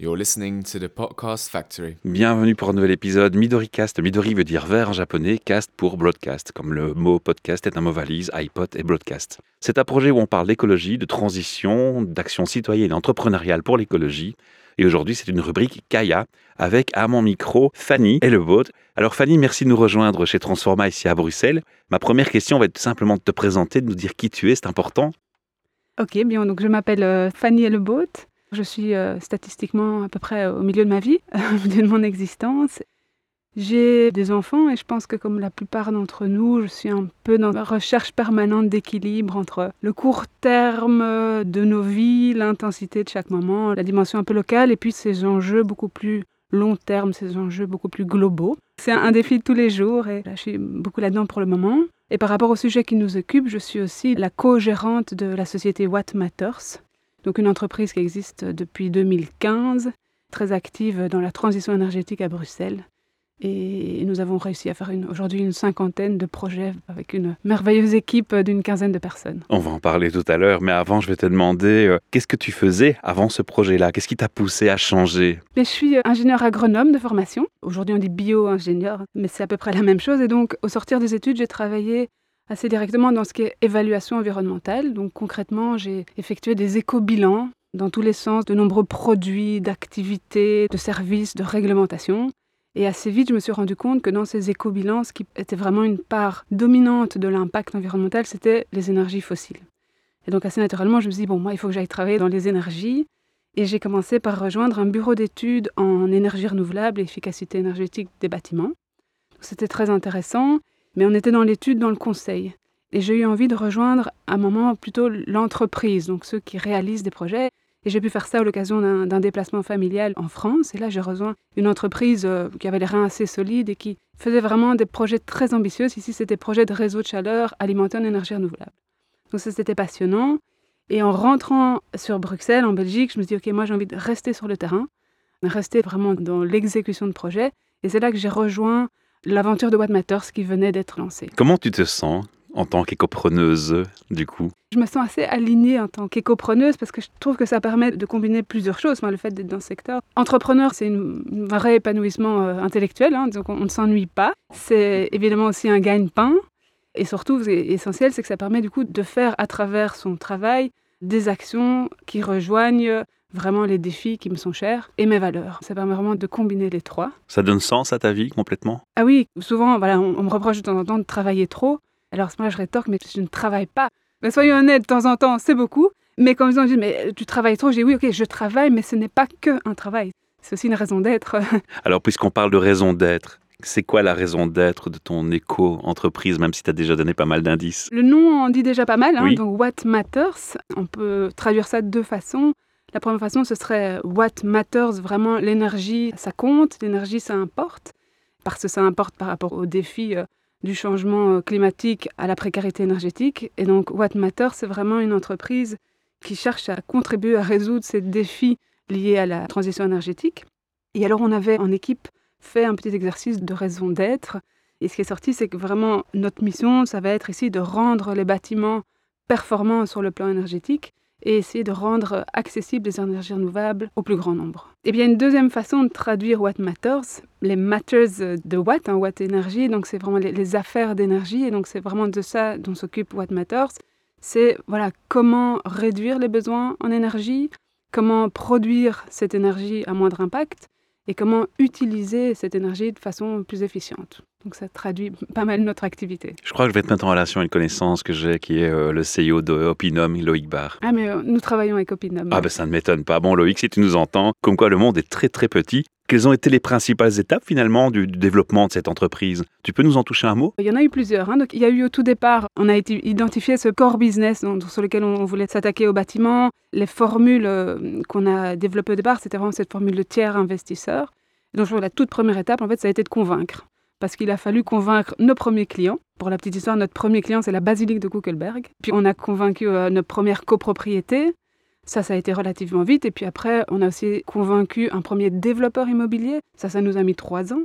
You're listening to the Podcast Factory. Bienvenue pour un nouvel épisode MidoriCast. Midori veut dire vert en japonais, cast pour broadcast, comme le mot podcast est un mot valise, iPod et broadcast. C'est un projet où on parle d'écologie, de transition, d'action citoyenne et entrepreneuriale pour l'écologie. Et aujourd'hui, c'est une rubrique Kaya avec à mon micro Fanny et le vôtre. Alors Fanny, merci de nous rejoindre chez Transforma ici à Bruxelles. Ma première question va être simplement de te présenter, de nous dire qui tu es, c'est important. Ok, bien, donc je m'appelle euh, Fanny Ellebaut. Je suis euh, statistiquement à peu près au milieu de ma vie, au milieu de mon existence. J'ai des enfants et je pense que comme la plupart d'entre nous, je suis un peu dans la recherche permanente d'équilibre entre le court terme de nos vies, l'intensité de chaque moment, la dimension un peu locale et puis ces enjeux beaucoup plus long terme, ces enjeux beaucoup plus globaux. C'est un défi de tous les jours et là, je suis beaucoup là-dedans pour le moment. Et par rapport au sujet qui nous occupe, je suis aussi la co-gérante de la société What Matters, donc une entreprise qui existe depuis 2015, très active dans la transition énergétique à Bruxelles. Et nous avons réussi à faire aujourd'hui une cinquantaine de projets avec une merveilleuse équipe d'une quinzaine de personnes. On va en parler tout à l'heure, mais avant, je vais te demander, euh, qu'est-ce que tu faisais avant ce projet-là? Qu'est-ce qui t'a poussé à changer? Mais Je suis ingénieur agronome de formation. Aujourd'hui, on dit bio-ingénieur, mais c'est à peu près la même chose. Et donc, au sortir des études, j'ai travaillé assez directement dans ce qui est évaluation environnementale. Donc concrètement, j'ai effectué des éco-bilans dans tous les sens de nombreux produits, d'activités, de services, de réglementations. Et assez vite, je me suis rendu compte que dans ces éco-bilans, ce qui était vraiment une part dominante de l'impact environnemental, c'était les énergies fossiles. Et donc assez naturellement, je me suis dit, bon, moi, il faut que j'aille travailler dans les énergies. Et j'ai commencé par rejoindre un bureau d'études en énergie renouvelable et efficacité énergétique des bâtiments. C'était très intéressant. Mais on était dans l'étude, dans le conseil. Et j'ai eu envie de rejoindre à un moment plutôt l'entreprise, donc ceux qui réalisent des projets. Et j'ai pu faire ça à l'occasion d'un déplacement familial en France. Et là, j'ai rejoint une entreprise euh, qui avait les reins assez solides et qui faisait vraiment des projets très ambitieux. Ici, c'était des projets de réseau de chaleur alimenté en énergie renouvelable. Donc ça, c'était passionnant. Et en rentrant sur Bruxelles, en Belgique, je me suis dit, OK, moi, j'ai envie de rester sur le terrain, rester vraiment dans l'exécution de projets. Et c'est là que j'ai rejoint l'aventure de What Matters qui venait d'être lancée. Comment tu te sens en tant qu'écopreneuse, du coup? Je me sens assez alignée en tant qu'écopreneuse parce que je trouve que ça permet de combiner plusieurs choses. le fait d'être dans ce secteur. Entrepreneur, c'est un vrai épanouissement euh, intellectuel, hein, donc on, ne s'ennuie pas. C'est évidemment aussi un gagne-pain. Et surtout, essentiel, c'est que ça permet du coup de faire à travers son travail des actions qui rejoignent vraiment les défis qui me sont chers et mes valeurs. Ça permet vraiment de combiner les trois. Ça donne sens à ta vie complètement? Ah oui, souvent, voilà, on, me reproche de temps en temps de travailler trop. Alors moi, je rétorque, mais je ne travaille pas. Mais soyons honnêtes, de temps en temps, c'est beaucoup. Mais quand ils ont dit, mais tu travailles trop, j'ai dit, oui, ok, je travaille, mais ce n'est pas que un travail. C'est aussi une raison d'être. Alors, puisqu'on parle de raison d'être, c'est quoi la raison d'être de ton éco-entreprise, même si tu as déjà donné pas mal d'indices? Le nom en dit déjà pas mal. Hein, Donc, What Matters, on peut traduire ça de deux façons. La première façon, ce serait what matters, vraiment l'énergie, ça compte, l'énergie, ça importe, parce que ça importe par rapport aux défis euh, du changement euh, climatique à la précarité énergétique. Et donc, what matters, c'est vraiment une entreprise qui cherche à contribuer à résoudre ces défis liés à la transition énergétique. Et alors, on avait en équipe fait un petit exercice de raison d'être. Et ce qui est sorti, c'est que vraiment, notre mission, ça va être ici de rendre les bâtiments performants sur le plan énergétique et essayer de rendre accessibles les énergies renouvelables au plus grand nombre. Et bien une deuxième façon de traduire What Matters, les matters de Watt, hein, Watt énergie, donc c'est vraiment les, affaires d'énergie, et donc c'est vraiment de ça dont s'occupe What Matters. C'est voilà comment réduire les besoins en énergie, comment produire cette énergie à moindre impact, et comment utiliser cette énergie de façon plus efficiente. Donc ça traduit pas mal notre activité. Je crois que je vais te mettre en relation à une connaissance que j'ai qui est euh, le CEO de Opinum, Loïc Barr. Ah mais euh, nous travaillons avec Opinum. Ah ben ça ne m'étonne pas. Bon Loïc, si tu nous entends, comme quoi le monde est très très petit, quelles ont été les principales étapes finalement du, développement de cette entreprise? Tu peux nous en toucher un mot? Il y en a eu plusieurs. Hein. Donc, il y a eu au tout départ, on a été identifié ce core business sur lequel on voulait s'attaquer au bâtiment. Les formules euh, qu'on a développées au départ, c'était vraiment cette formule de tiers investisseur. donc la toute première étape, en fait, ça a été de convaincre parce qu'il a fallu convaincre nos premiers clients. Pour la petite histoire, notre premier client, c'est la basilique de Kuckelberg. Puis on a convaincu euh, notre première copropriété. Ça, ça a été relativement vite. Et puis après, on a aussi convaincu un premier développeur immobilier. Ça, ça nous a mis trois ans.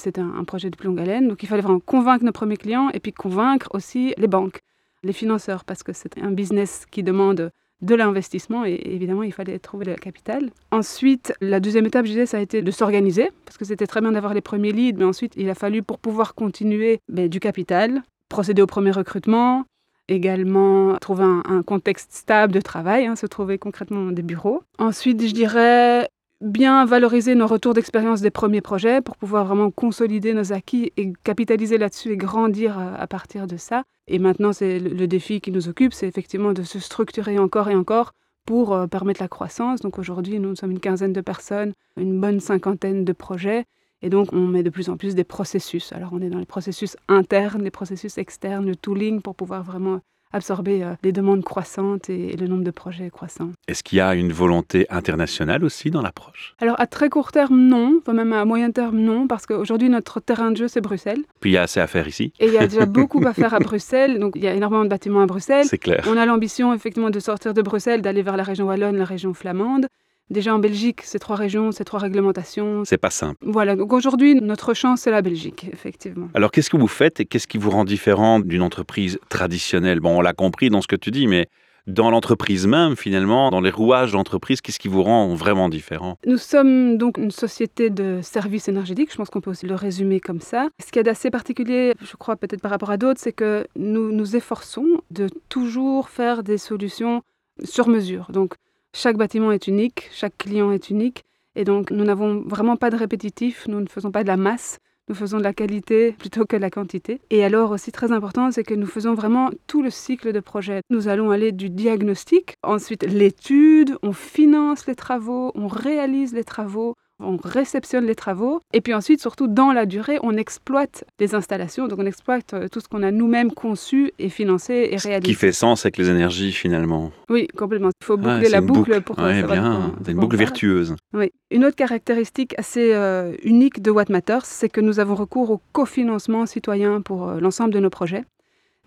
C'était un, projet de plus longue haleine. Donc il fallait vraiment convaincre nos premiers clients et puis convaincre aussi les banques, les financeurs, parce que c'est un business qui demande de l'investissement et évidemment il fallait trouver le capital. Ensuite, la deuxième étape, je disais, ça a été de s'organiser parce que c'était très bien d'avoir les premiers leads, mais ensuite il a fallu pour pouvoir continuer ben, du capital, procéder au premier recrutement, également trouver un, contexte stable de travail, hein, se trouver concrètement des bureaux. Ensuite, je dirais bien valoriser nos retours d'expérience des premiers projets pour pouvoir vraiment consolider nos acquis et capitaliser là-dessus et grandir à, à partir de ça. Et maintenant, c'est le, le défi qui nous occupe, c'est effectivement de se structurer encore et encore pour euh, permettre la croissance. Donc aujourd'hui, nous sommes une quinzaine de personnes, une bonne cinquantaine de projets. Et donc, on met de plus en plus des processus. Alors, on est dans les processus internes, les processus externes, le tooling pour pouvoir vraiment absorber euh, les demandes croissantes et, et le nombre de projets croissants. Est-ce qu'il y a une volonté internationale aussi dans l'approche? Alors, à très court terme, non. Enfin, même à moyen terme, non. Parce qu'aujourd'hui, notre terrain de jeu, c'est Bruxelles. Puis il y a assez à faire ici, Et il y a déjà beaucoup à faire à Bruxelles. Donc, il y a énormément de bâtiments à Bruxelles. c'est clair. On a l'ambition, effectivement, de sortir de Bruxelles, d'aller vers la région wallonne, la région flamande. Déjà en Belgique, ces trois régions, ces trois réglementations. C'est pas simple. Voilà, donc aujourd'hui, notre chance, c'est la Belgique, effectivement. Alors qu'est-ce que vous faites et qu'est-ce qui vous rend différent d'une entreprise traditionnelle? Bon, on l'a compris dans ce que tu dis, mais dans l'entreprise même, finalement, dans les rouages d'entreprise, qu'est-ce qui vous rend vraiment différent? Nous sommes donc une société de services énergétiques, je pense qu'on peut aussi le résumer comme ça. Ce qu'il y a d'assez particulier, je crois peut-être par rapport à d'autres, c'est que nous nous efforçons de toujours faire des solutions sur mesure. Donc chaque bâtiment est unique, chaque client est unique, et donc nous n'avons vraiment pas de répétitif, nous ne faisons pas de la masse, nous faisons de la qualité plutôt que de la quantité. Et alors aussi très important, c'est que nous faisons vraiment tout le cycle de projet. Nous allons aller du diagnostic, ensuite l'étude, on finance les travaux, on réalise les travaux, on réceptionne les travaux, et puis ensuite, surtout dans la durée, on exploite les installations, donc on exploite euh, tout ce qu'on a nous-mêmes conçu et financé et Ce réalisé. qui fait sens avec les énergies, finalement. Oui, complètement. Il faut boucler la une boucle, pour Ouais, bien. C'est une boucle vertueuse. Oui. Une autre caractéristique assez euh, unique de Watt Matters, c'est que nous avons recours au cofinancement citoyen pour euh, l'ensemble de nos projets.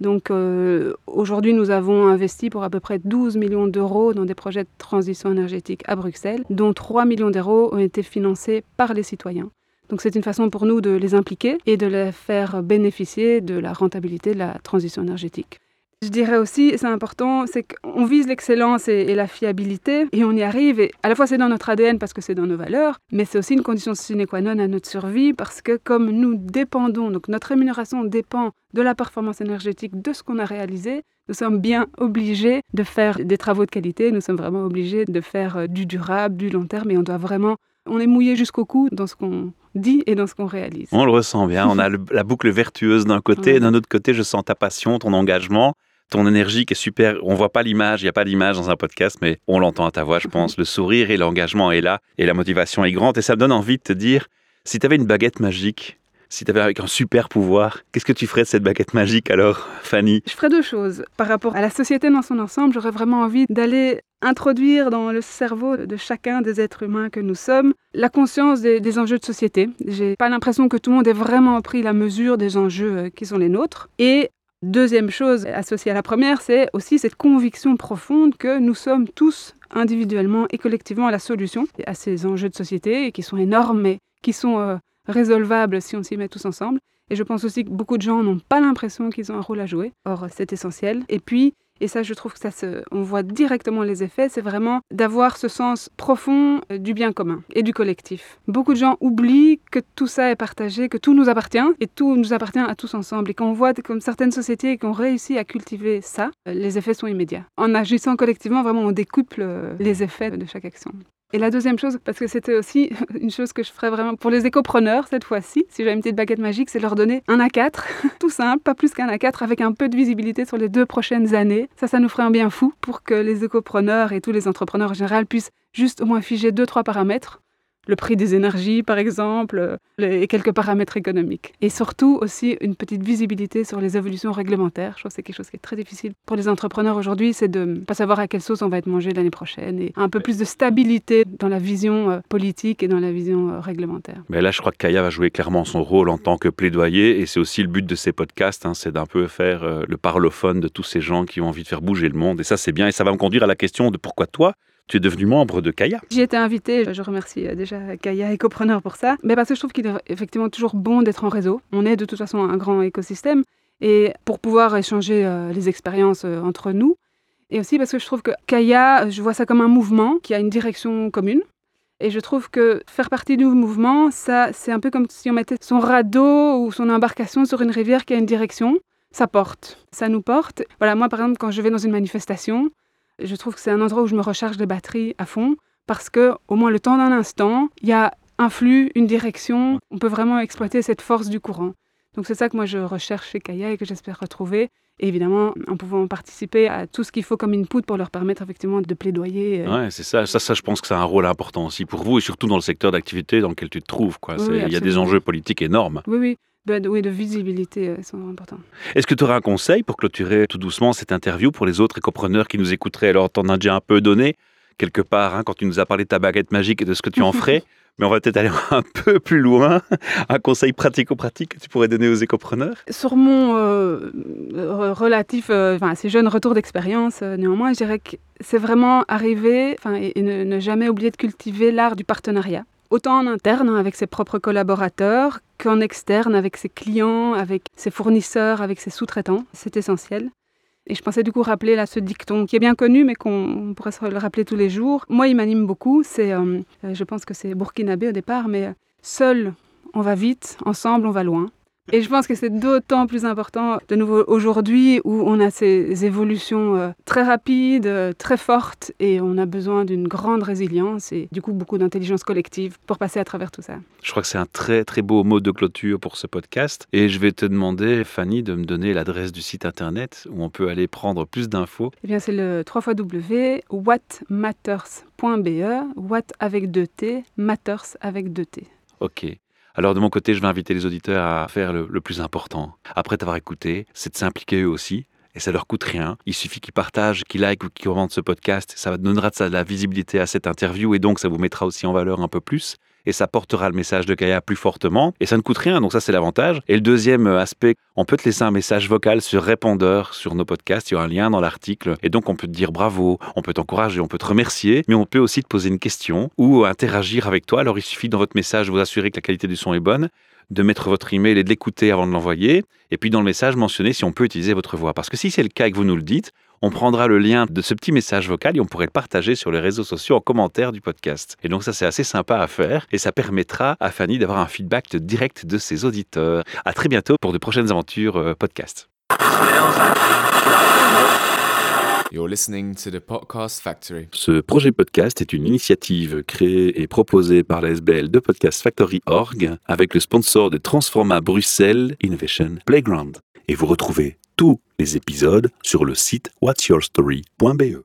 Donc euh, aujourd'hui, nous avons investi pour à peu près 12 millions d'euros dans des projets de transition énergétique à Bruxelles, dont 3 millions d'euros ont été financés par les citoyens. Donc c'est une façon pour nous de les impliquer et de les faire bénéficier de la rentabilité de la transition énergétique. Je dirais aussi, c'est important, c'est qu'on vise l'excellence et, et la fiabilité et on y arrive. Et à la fois, c'est dans notre ADN parce que c'est dans nos valeurs, mais c'est aussi une condition sine qua non à notre survie parce que comme nous dépendons, donc notre rémunération dépend de la performance énergétique de ce qu'on a réalisé, nous sommes bien obligés de faire des travaux de qualité, nous sommes vraiment obligés de faire euh, du durable, du long terme et on doit vraiment, on est mouillé jusqu'au cou dans ce qu'on dit et dans ce qu'on réalise. On le ressent bien. On a le- la boucle vertueuse d'un côté, Ouais. et d'un autre côté, je sens ta passion, ton engagement, ton énergie qui est super. On voit pas l'image, il n'y a pas d'image dans un podcast, mais on l'entend à ta voix, je pense. Le sourire et l'engagement est là, et la motivation est grande, et ça me donne envie de te dire, si tu avais une baguette magique, si tu avais avec un super pouvoir, qu'est-ce que tu ferais de cette baguette magique alors, Fanny? Je ferais deux choses. Par rapport à la société dans son ensemble, j'aurais vraiment envie d'aller introduire dans le cerveau de chacun des êtres humains que nous sommes la conscience des, des enjeux de société. J'ai pas l'impression que tout le monde ait vraiment pris la mesure des enjeux euh, qui sont les nôtres. Et deuxième chose associée à la première, c'est aussi cette conviction profonde que nous sommes tous individuellement et collectivement la solution à ces enjeux de société qui sont énormes mais qui sont euh, résolvables si on s'y met tous ensemble. Et je pense aussi que beaucoup de gens n'ont pas l'impression qu'ils ont un rôle à jouer. Or, c'est essentiel. Et puis, et ça, je trouve que ça se, on voit directement les effets, c'est vraiment d'avoir ce sens profond euh, du bien commun et du collectif. Beaucoup de gens oublient que tout ça est partagé, que tout nous appartient et tout nous appartient à tous ensemble. Et quand on voit comme certaines sociétés qui ont réussi à cultiver ça, euh, les effets sont immédiats. En agissant collectivement, vraiment, on découple euh, les effets de chaque action. Et la deuxième chose, parce que c'était aussi une chose que je ferais vraiment pour les écopreneurs cette fois-ci, si j'avais une petite baguette magique, c'est leur donner un A4, tout simple, pas plus qu'un A4, avec un peu de visibilité sur les deux prochaines années. Ça, ça nous ferait un bien fou pour que les écopreneurs et tous les entrepreneurs en général puissent juste au moins figer deux, trois paramètres. Le prix des énergies, par exemple, euh, et quelques paramètres économiques. Et surtout aussi une petite visibilité sur les évolutions réglementaires. Je trouve que c'est quelque chose qui est très difficile pour les entrepreneurs aujourd'hui, c'est de ne pas savoir à quelle sauce on va être mangé l'année prochaine et un peu plus de stabilité dans la vision euh, politique et dans la vision euh, réglementaire. Mais là, je crois que Kaya va jouer clairement son rôle en tant que plaidoyer et c'est aussi le but de ces podcasts, hein, c'est d'un peu faire le parlophone de tous ces gens qui ont envie de faire bouger le monde. Et ça, c'est bien et ça va me conduire à la question de pourquoi toi, tu es devenu membre de Kaya. J'y été invitée, je remercie euh, déjà Kaya Ecopreneur pour ça, mais parce que je trouve qu'il est effectivement toujours bon d'être en réseau. On est de toute façon un grand écosystème et pour pouvoir échanger euh, les expériences euh, entre nous. Et aussi parce que je trouve que Kaya, je vois ça comme un mouvement qui a une direction commune. Et je trouve que faire partie du mouvement, ça, c'est un peu comme si on mettait son radeau ou son embarcation sur une rivière qui a une direction. Ça porte, ça nous porte. Voilà, moi par exemple, quand je vais dans une manifestation, je trouve que c'est un endroit où je me recharge de batterie à fond parce que, au moins le temps d'un instant, il y a un flux, une direction. On peut vraiment exploiter cette force du courant. Donc c'est ça que moi je recherche chez Kaya et que j'espère retrouver. Et évidemment, en pouvant participer à tout ce qu'il faut comme input pour leur permettre effectivement de plaidoyer. Euh. Ouais, c'est ça. ça. Ça, je pense que c'est un rôle important aussi pour vous et surtout dans le secteur d'activité dans lequel tu te trouves. Quoi. il y a des enjeux politiques énormes. Oui, oui de, oui, de visibilité euh, sont importants. Est-ce que tu aurais un conseil pour clôturer tout doucement cette interview pour les autres écopreneurs qui nous écouteraient? Alors, tu en as déjà un peu donné quelque part hein, quand tu nous as parlé de ta baguette magique et de ce que tu en ferais. mais on va peut-être aller un peu plus loin. Un conseil pratico-pratique que tu pourrais donner aux écopreneurs? Sur mon euh, relatif, euh, enfin, ces jeunes retours d'expérience, néanmoins, je dirais que c'est vraiment arriver et, et ne, jamais oublier de cultiver l'art du partenariat autant en interne avec ses propres collaborateurs qu'en externe avec ses clients, avec ses fournisseurs, avec ses sous-traitants. C'est essentiel. Et je pensais du coup rappeler là ce dicton qui est bien connu mais qu'on pourrait se le rappeler tous les jours. Moi, il m'anime beaucoup. C'est, euh, je pense que c'est burkinabé au départ, mais seul on va vite, ensemble on va loin. Et je pense que c'est d'autant plus important, de nouveau aujourd'hui, où on a ces évolutions euh, très rapides, euh, très fortes, et on a besoin d'une grande résilience et du coup beaucoup d'intelligence collective pour passer à travers tout ça. Je crois que c'est un très très beau mot de clôture pour ce podcast. Et je vais te demander, Fanny, de me donner l'adresse du site internet où on peut aller prendre plus d'infos. Eh bien, c'est le www.whatmatters.be, what avec deux T, matters avec deux T. Ok. Alors de mon côté, je vais inviter les auditeurs à faire le, plus important. Après t'avoir écouté, c'est de s'impliquer eux aussi. Et ça leur coûte rien. Il suffit qu'ils partagent, qu'ils like ou qu'ils commentent ce podcast. Ça donnera de la visibilité à cette interview et donc ça vous mettra aussi en valeur un peu plus et ça portera le message de Kaya plus fortement et ça ne coûte rien, donc ça c'est l'avantage. Et le deuxième euh, aspect, on peut te laisser un message vocal sur répondeur sur nos podcasts, il y a un lien dans l'article et donc on peut te dire bravo, on peut t'encourager, on peut te remercier, mais on peut aussi te poser une question ou interagir avec toi. Alors il suffit dans votre message vous assurer que la qualité du son est bonne de mettre votre email et de l'écouter avant de l'envoyer. Et puis dans le message, mentionner si on peut utiliser votre voix. Parce que si c'est le cas et que vous nous le dites, on prendra le lien de ce petit message vocal et on pourrait le partager sur les réseaux sociaux en commentaire du podcast. Et donc ça c'est assez sympa à faire et ça permettra à Fanny d'avoir un feedback direct de ses auditeurs. À très bientôt pour de prochaines aventures euh, podcast. You're listening to the Podcast Factory. Ce projet podcast est une initiative créée et proposée par la SBL de Podcast Factory Org avec le sponsor de Transforma Bruxelles Innovation Playground. Et vous retrouvez tous les épisodes sur le site whatsyourstory.be.